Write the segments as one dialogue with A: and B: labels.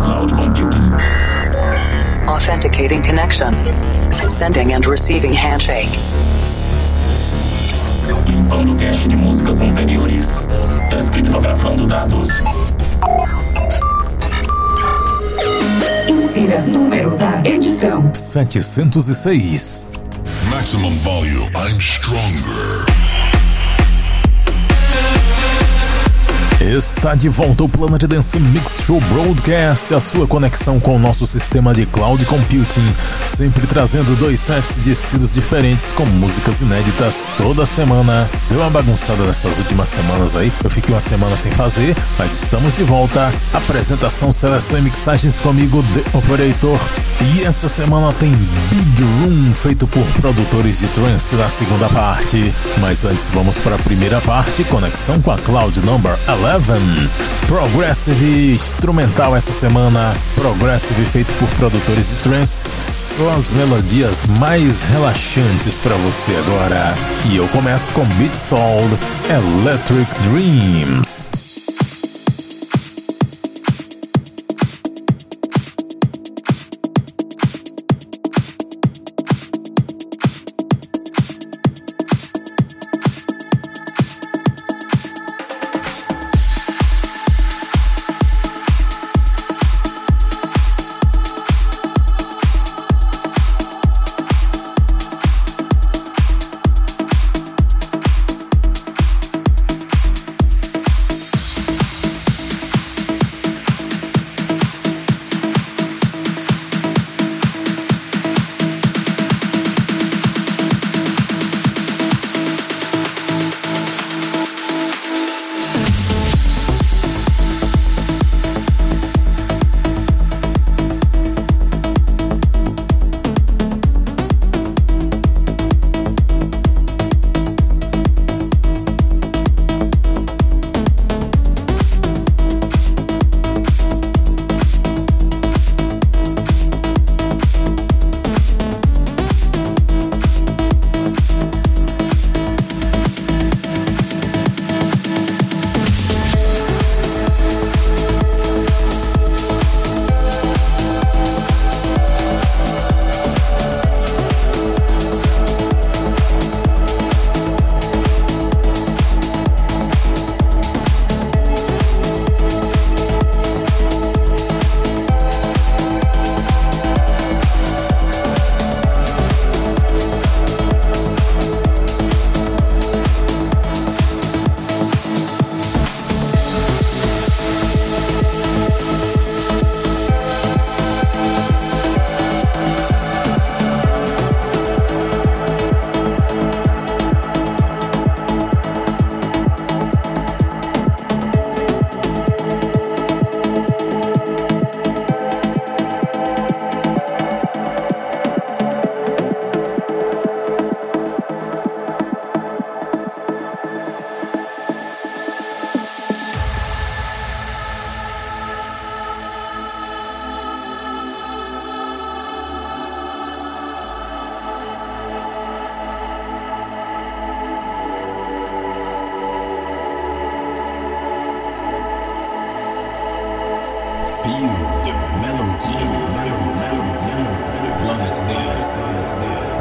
A: cloud computing.
B: Authenticating connection. Sending and receiving handshake.
A: Limpando cache de músicas anteriores. Descriptografando dados.
C: Insira número da edição:
D: 706.
E: Maximum volume. I'm stronger.
D: Está de volta o Planet Dance Mix Show Broadcast, a sua conexão com o nosso sistema de cloud computing, sempre trazendo dois sets de estilos diferentes com músicas inéditas toda semana. Deu uma bagunçada nessas últimas semanas aí, eu fiquei uma semana sem fazer, mas estamos de volta. Apresentação, seleção e mixagens comigo, The Operator. E essa semana tem Big Room, feito por produtores de trance na segunda parte. Mas antes vamos para a primeira parte, conexão com a Cloud Number 11. Progressive instrumental essa semana. Progressive feito por produtores de trance. Só as melodias mais relaxantes para você agora. E eu começo com Beat Soul Electric Dreams.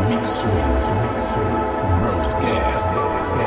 D: Midstream. Merlin's Gas.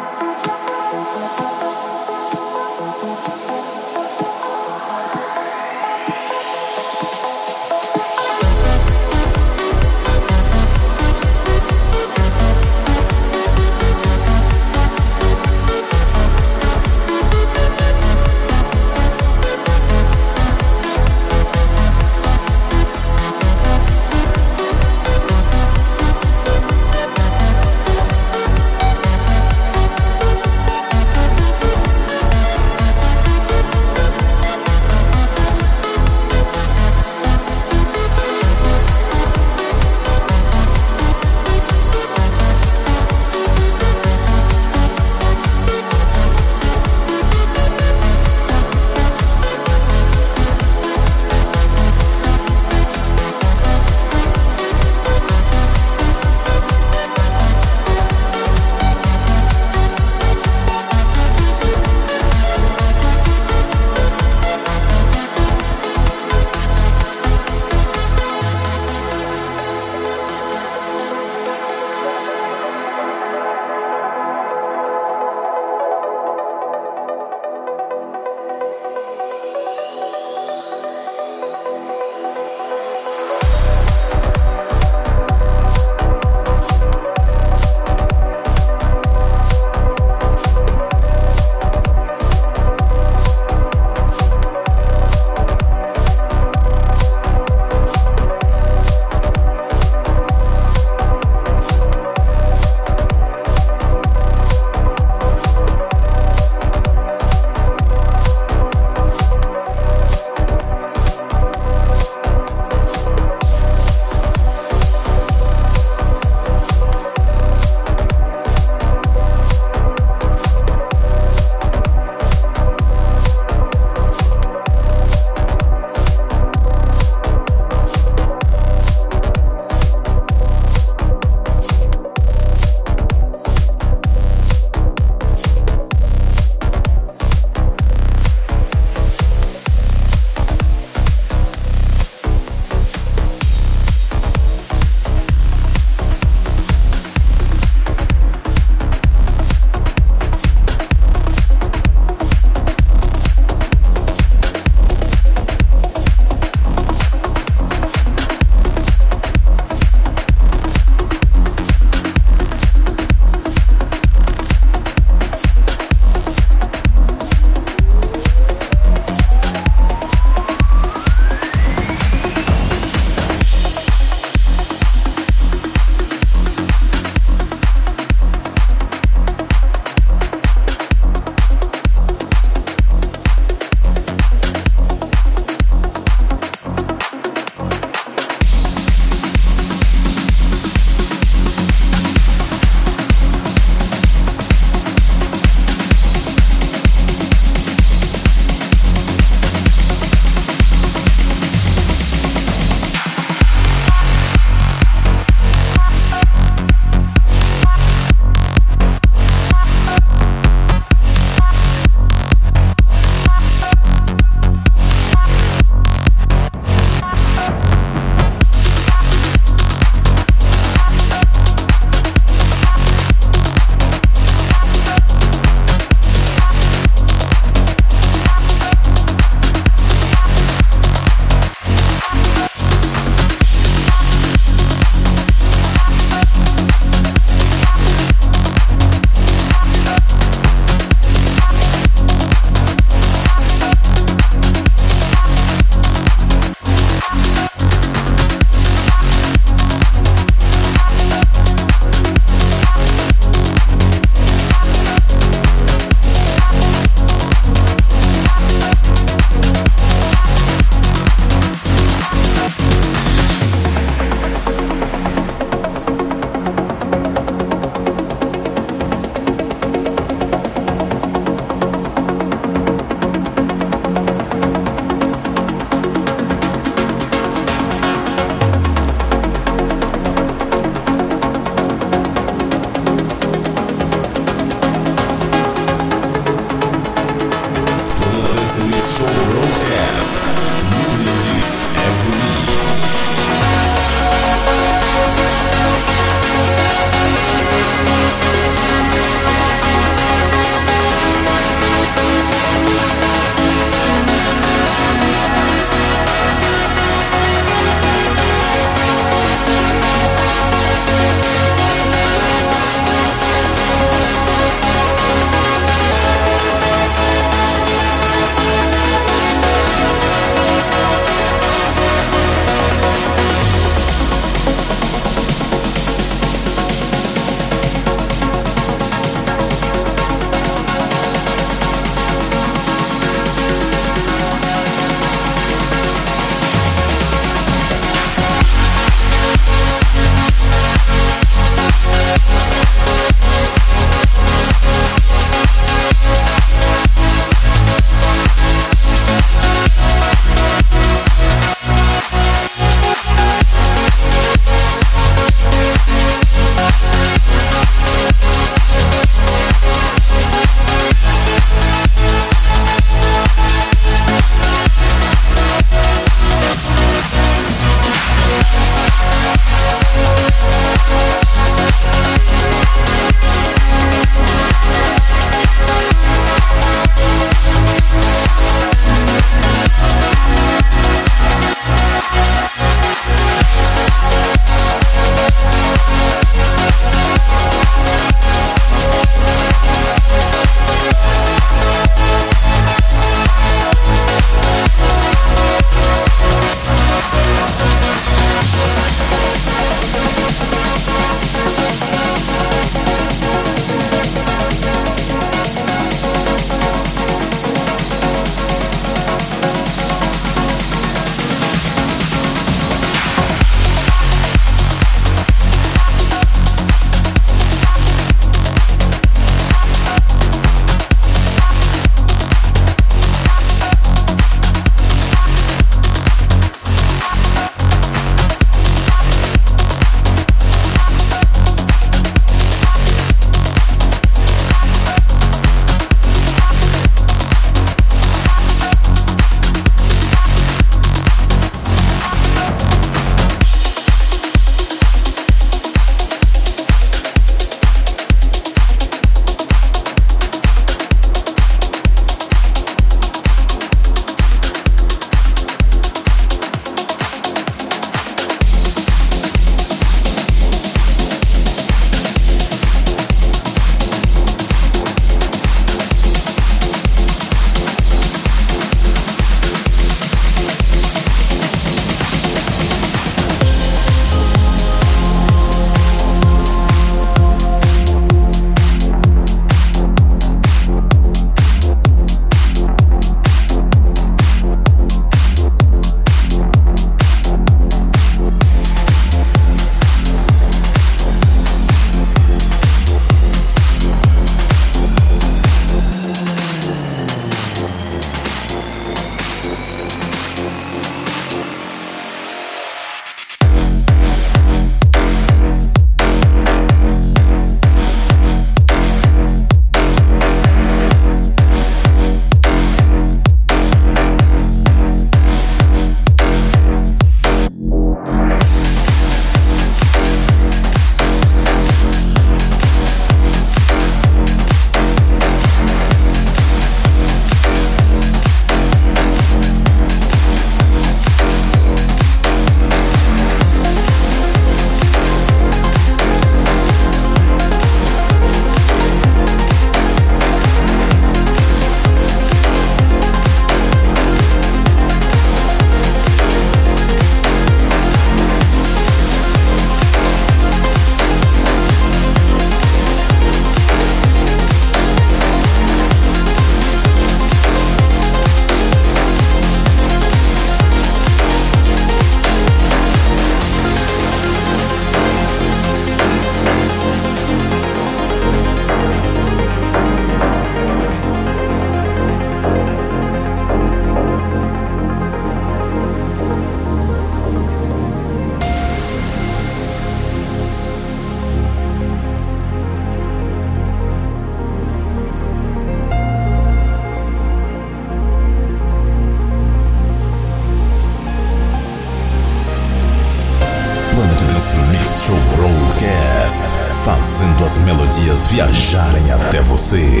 D: Você.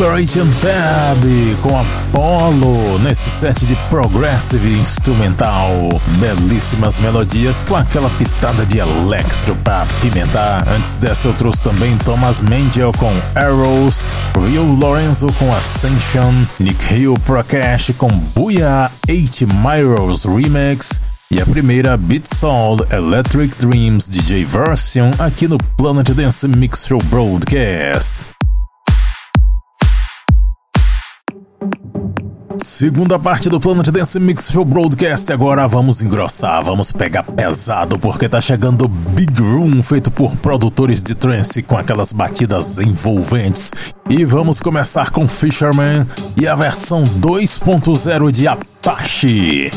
D: Agent Tab com Apollo nesse set de Progressive Instrumental. Belíssimas melodias com aquela pitada de electro pra pimentar. Antes dessa eu trouxe também Thomas Mangel com Arrows, Rio Lorenzo com Ascension, Nick Hill Prakash com Booyah 8 Myros Remix. E a primeira Beat Soul Electric Dreams DJ Version aqui no Planet Dance Mix Show Broadcast. Segunda parte do Planet Dance Mix Show Broadcast. Agora vamos engrossar, vamos pegar pesado, porque tá chegando Big Room, feito por produtores de trance com aquelas batidas envolventes. E vamos começar com Fisherman e a versão 2.0 de Apache.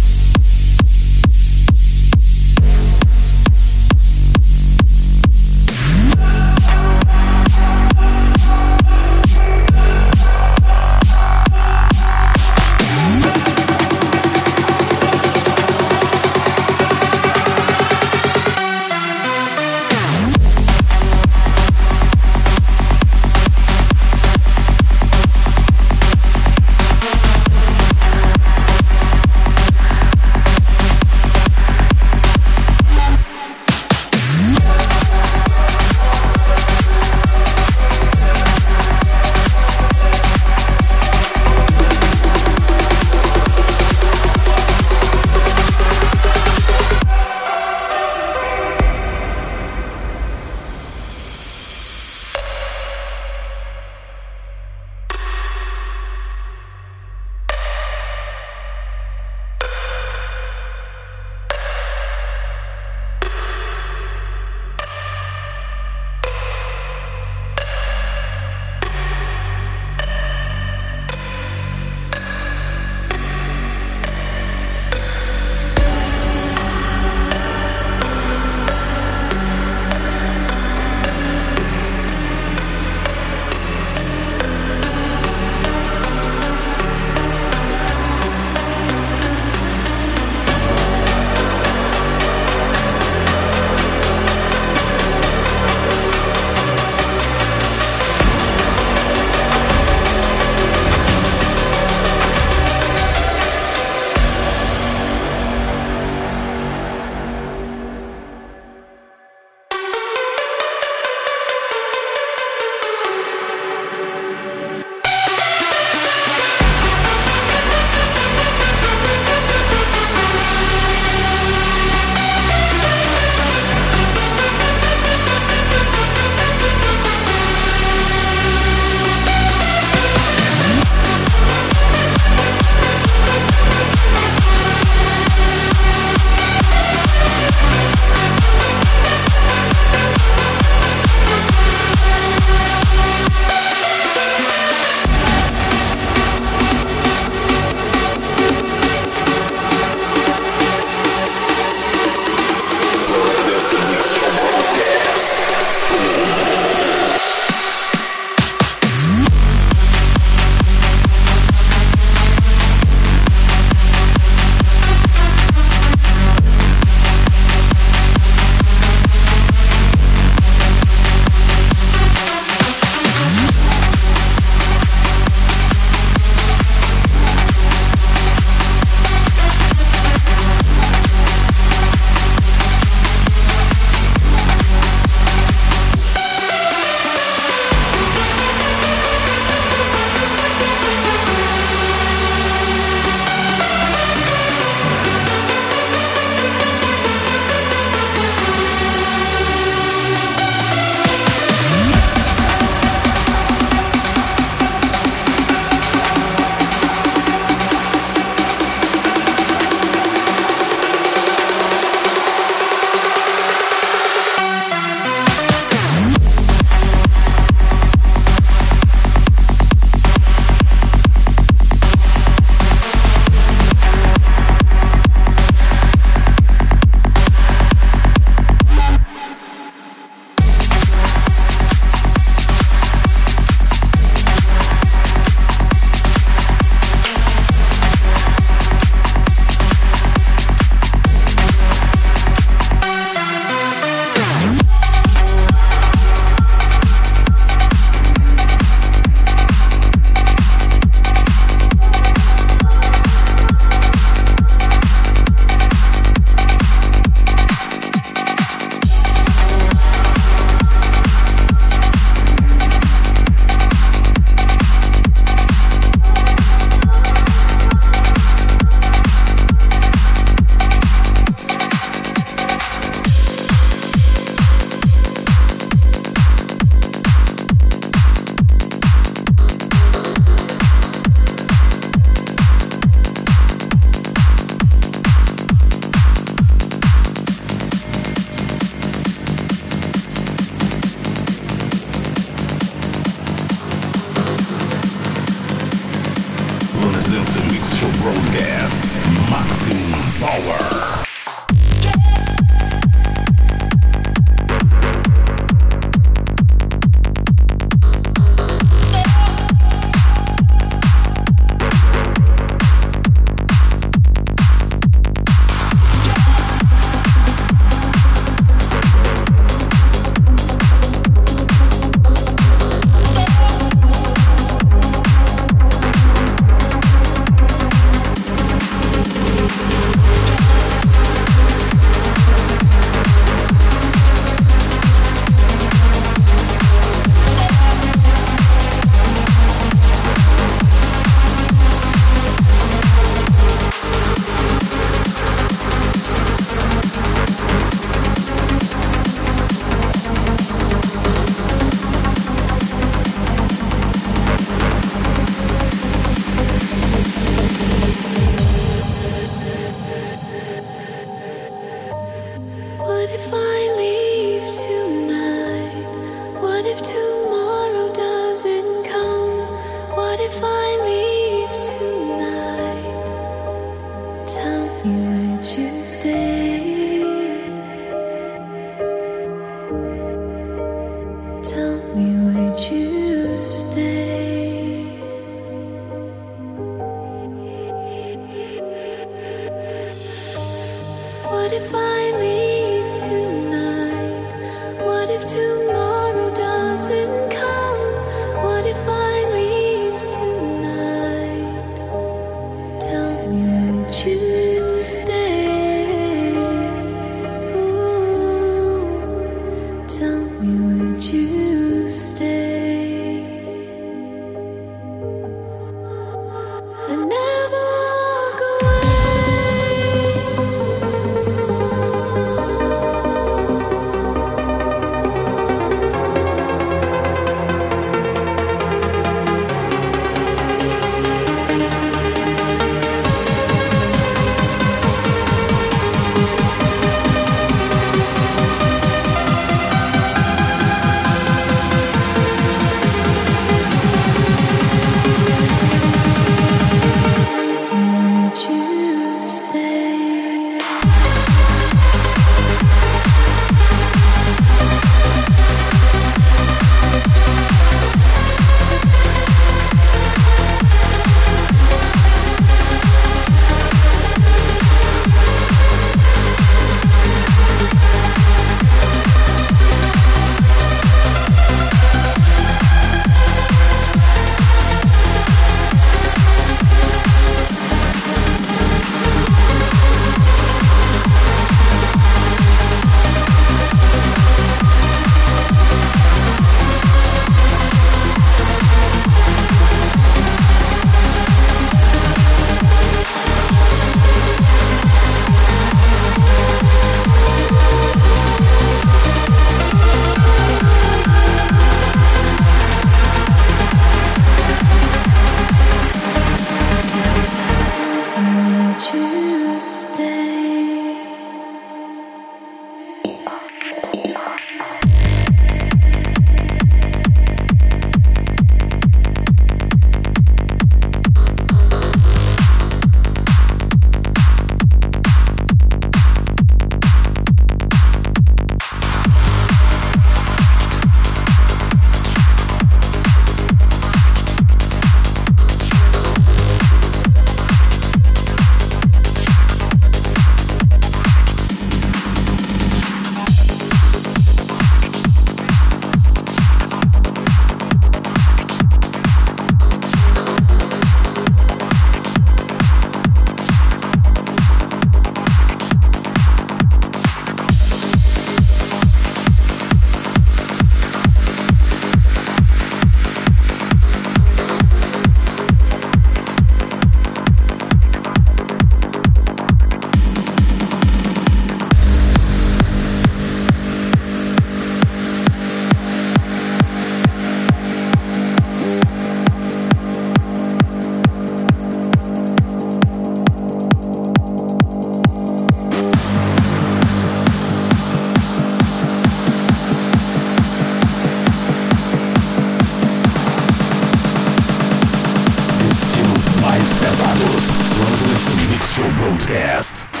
F: Podcast.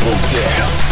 E: Broadcast.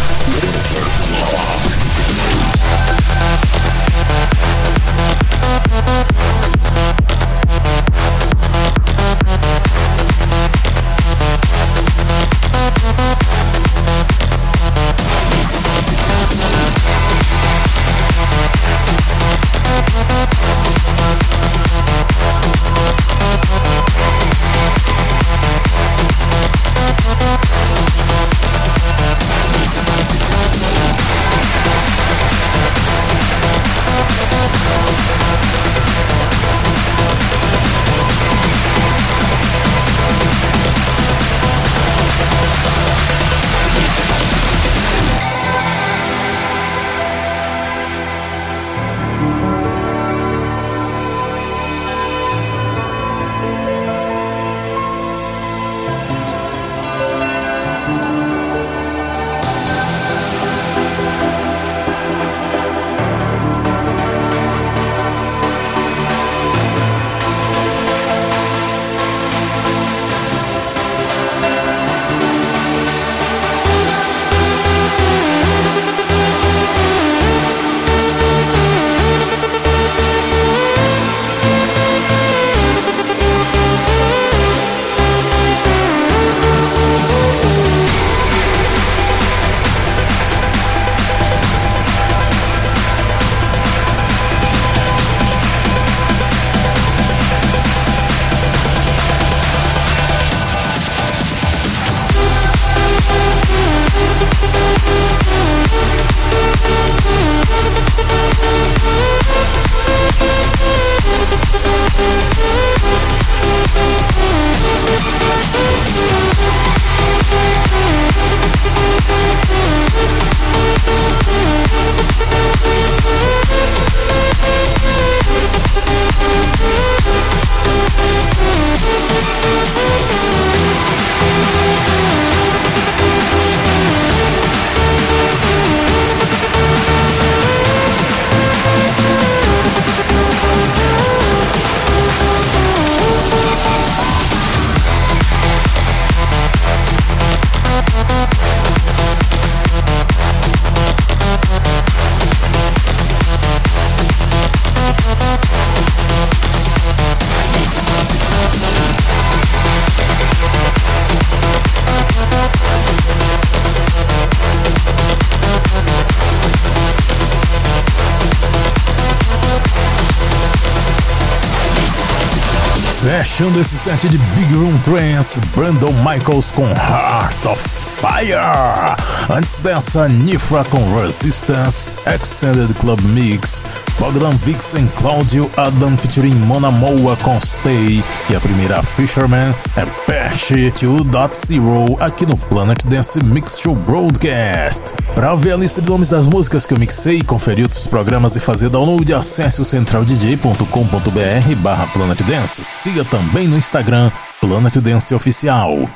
D: Fechando esse set de Big Room Trance, Brandon Michaels com Heart of Fire. Antes dessa, Nifra com Resistance, Extended Club Mix, Bogdan Vixen, Claudio Adam featuring Mona Moa com Stay e a primeira Fisherman é Patch 2.0 aqui no Planet Dance Mix Show Broadcast. Para ver a lista de nomes das músicas que eu mixei, conferir outros programas e fazer download, acesse o centraldj.com.br barra Planet Dance. Siga também no Instagram Planet Dance Oficial.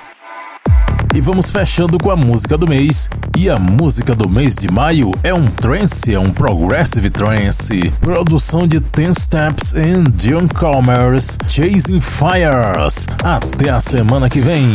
D: E vamos fechando com a música do mês. E a música do mês de maio é um trance, é um progressive trance. Produção de Ten Steps and John Commerce, Chasing Fires. Até a semana que vem.